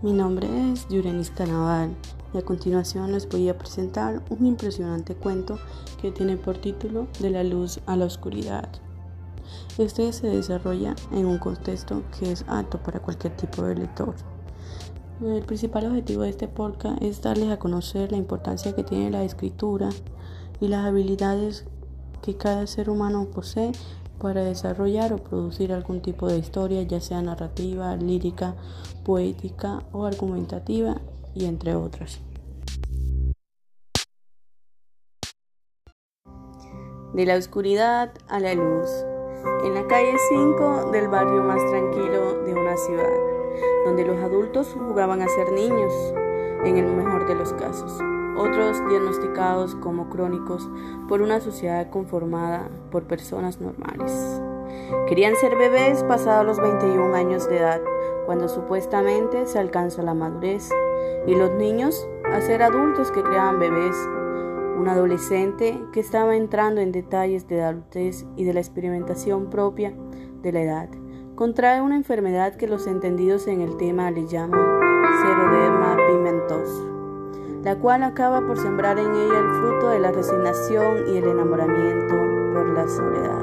Mi nombre es Yurenista Naval y a continuación les voy a presentar un impresionante cuento que tiene por título De la luz a la oscuridad. Este se desarrolla en un contexto que es apto para cualquier tipo de lector. El principal objetivo de este podcast es darles a conocer la importancia que tiene la escritura y las habilidades que cada ser humano posee para desarrollar o producir algún tipo de historia, ya sea narrativa, lírica, poética o argumentativa, y entre otras. De la oscuridad a la luz, en la calle 5 del barrio más tranquilo de una ciudad, donde los adultos jugaban a ser niños, en el mejor de los casos otros diagnosticados como crónicos por una sociedad conformada por personas normales. Querían ser bebés pasados los 21 años de edad, cuando supuestamente se alcanza la madurez, y los niños a ser adultos que creaban bebés. Un adolescente que estaba entrando en detalles de la adultez y de la experimentación propia de la edad. Contrae una enfermedad que los entendidos en el tema le llaman seroderma pigmentoso la cual acaba por sembrar en ella el fruto de la resignación y el enamoramiento por la soledad.